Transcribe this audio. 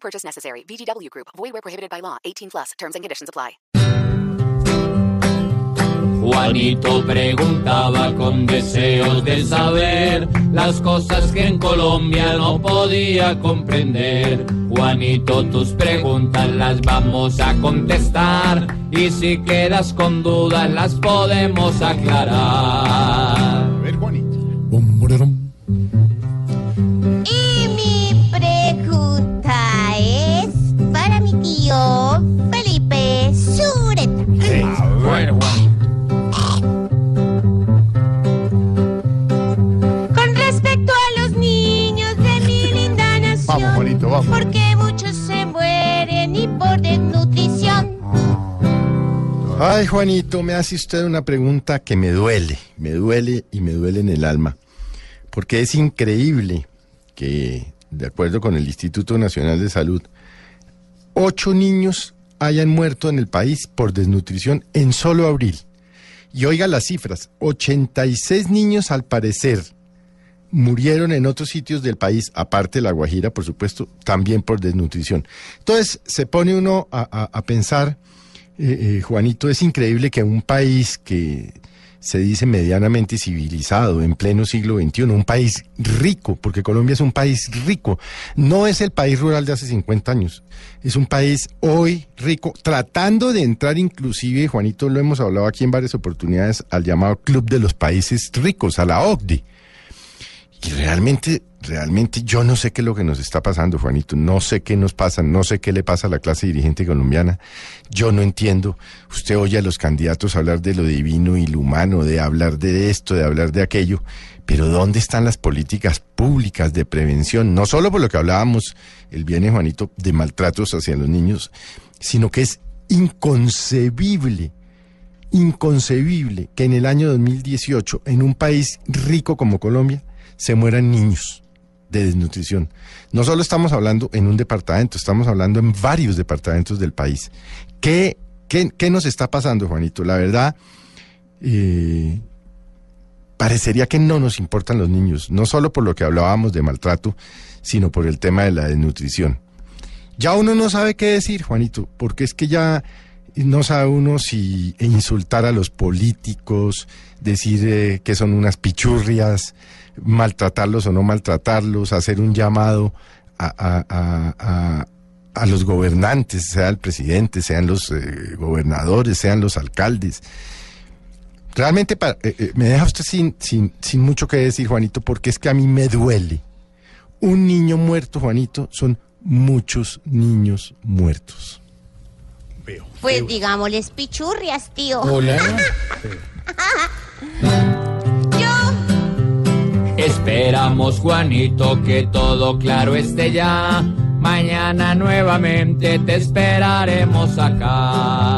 Purchase necessary. VGW Group. Void where prohibited by law. 18 plus. Terms and conditions apply. Juanito preguntaba con deseos de saber las cosas que en Colombia no podía comprender. Juanito, tus preguntas las vamos a contestar y si quedas con dudas las podemos aclarar. Vamos, Juanito, vamos. porque muchos se mueren y por desnutrición. Ay, Juanito, me hace usted una pregunta que me duele, me duele y me duele en el alma. Porque es increíble que, de acuerdo con el Instituto Nacional de Salud, ocho niños hayan muerto en el país por desnutrición en solo abril. Y oiga las cifras, 86 niños al parecer murieron en otros sitios del país, aparte de La Guajira, por supuesto, también por desnutrición. Entonces se pone uno a, a- pensar, eh, eh, Juanito, es increíble que un país que se dice medianamente civilizado en pleno siglo XXI, un país rico, porque Colombia es un país rico, no es el país rural de hace 50 años, es un país hoy rico, tratando de entrar inclusive, Juanito, lo hemos hablado aquí en varias oportunidades, al llamado Club de los Países Ricos, a la OCDE. Y realmente, realmente yo no sé qué es lo que nos está pasando, Juanito. No sé qué nos pasa, no sé qué le pasa a la clase dirigente colombiana. Yo no entiendo. Usted oye a los candidatos hablar de lo divino y lo humano, de hablar de esto, de hablar de aquello. Pero ¿dónde están las políticas públicas de prevención? No solo por lo que hablábamos el viernes, Juanito, de maltratos hacia los niños, sino que es inconcebible inconcebible que en el año 2018, en un país rico como Colombia, se mueran niños de desnutrición. No solo estamos hablando en un departamento, estamos hablando en varios departamentos del país. ¿Qué, qué, qué nos está pasando, Juanito? La verdad, eh, parecería que no nos importan los niños, no solo por lo que hablábamos de maltrato, sino por el tema de la desnutrición. Ya uno no sabe qué decir, Juanito, porque es que ya no sabe uno si insultar a los políticos, decir eh, que son unas pichurrias, maltratarlos o no maltratarlos, hacer un llamado a, a- a- a- los gobernantes, sea el presidente, sean los eh, gobernadores, sean los alcaldes. Realmente eh, me deja usted sin, sin, sin mucho que decir, Juanito, porque es que a mí me duele. Un niño muerto, Juanito, son muchos niños muertos. Pues digámosles pichurrias, tío. Hola. Yo, Esperamos, Juanito, que todo claro esté ya. Mañana nuevamente te esperaremos acá.